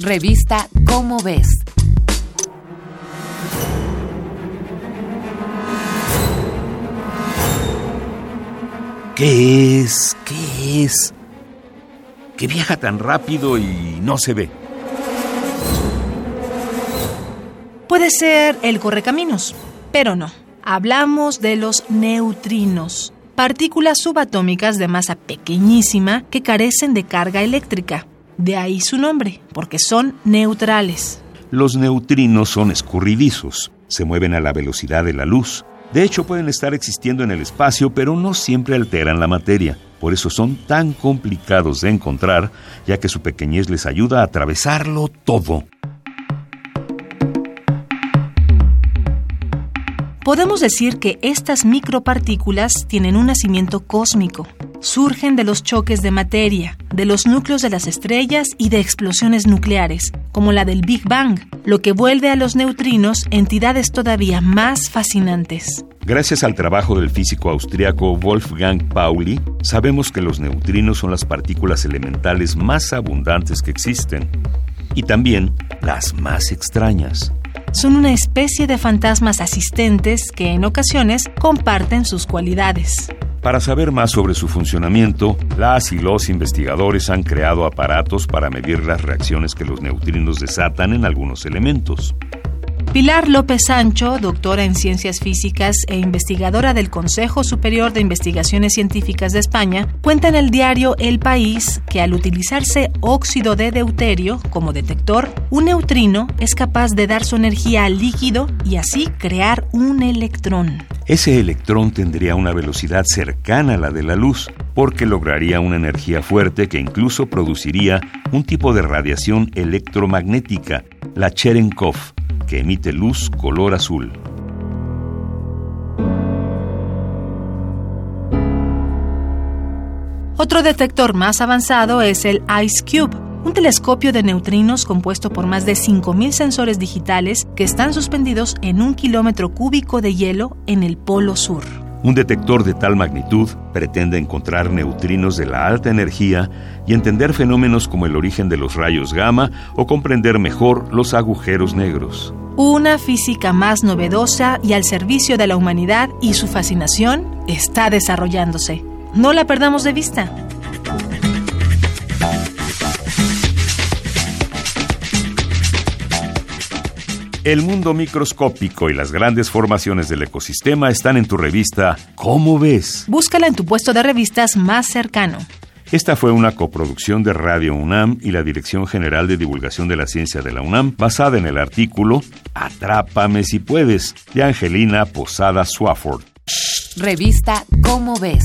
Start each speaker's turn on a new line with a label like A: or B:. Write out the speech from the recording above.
A: Revista Cómo ves.
B: ¿Qué es? ¿Qué es? Que viaja tan rápido y no se ve.
C: Puede ser el correcaminos, pero no. Hablamos de los neutrinos, partículas subatómicas de masa pequeñísima que carecen de carga eléctrica. De ahí su nombre, porque son neutrales.
B: Los neutrinos son escurridizos, se mueven a la velocidad de la luz. De hecho, pueden estar existiendo en el espacio, pero no siempre alteran la materia. Por eso son tan complicados de encontrar, ya que su pequeñez les ayuda a atravesarlo todo.
C: Podemos decir que estas micropartículas tienen un nacimiento cósmico. Surgen de los choques de materia, de los núcleos de las estrellas y de explosiones nucleares, como la del Big Bang, lo que vuelve a los neutrinos entidades todavía más fascinantes.
B: Gracias al trabajo del físico austriaco Wolfgang Pauli, sabemos que los neutrinos son las partículas elementales más abundantes que existen y también las más extrañas
C: son una especie de fantasmas asistentes que en ocasiones comparten sus cualidades.
B: Para saber más sobre su funcionamiento, las y los investigadores han creado aparatos para medir las reacciones que los neutrinos desatan en algunos elementos.
C: Pilar López Sancho, doctora en ciencias físicas e investigadora del Consejo Superior de Investigaciones Científicas de España, cuenta en el diario El País que al utilizarse óxido de deuterio como detector, un neutrino es capaz de dar su energía al líquido y así crear un electrón.
B: Ese electrón tendría una velocidad cercana a la de la luz, porque lograría una energía fuerte que incluso produciría un tipo de radiación electromagnética, la Cherenkov, que emite luz color azul.
C: Otro detector más avanzado es el Ice Cube, un telescopio de neutrinos compuesto por más de 5.000 sensores digitales que están suspendidos en un kilómetro cúbico de hielo en el Polo Sur.
B: Un detector de tal magnitud pretende encontrar neutrinos de la alta energía y entender fenómenos como el origen de los rayos gamma o comprender mejor los agujeros negros.
C: Una física más novedosa y al servicio de la humanidad y su fascinación está desarrollándose. No la perdamos de vista.
B: El mundo microscópico y las grandes formaciones del ecosistema están en tu revista ¿Cómo ves?
C: Búscala en tu puesto de revistas más cercano.
B: Esta fue una coproducción de Radio UNAM y la Dirección General de Divulgación de la Ciencia de la UNAM, basada en el artículo Atrápame si puedes, de Angelina Posada Swafford.
A: Revista ¿Cómo ves?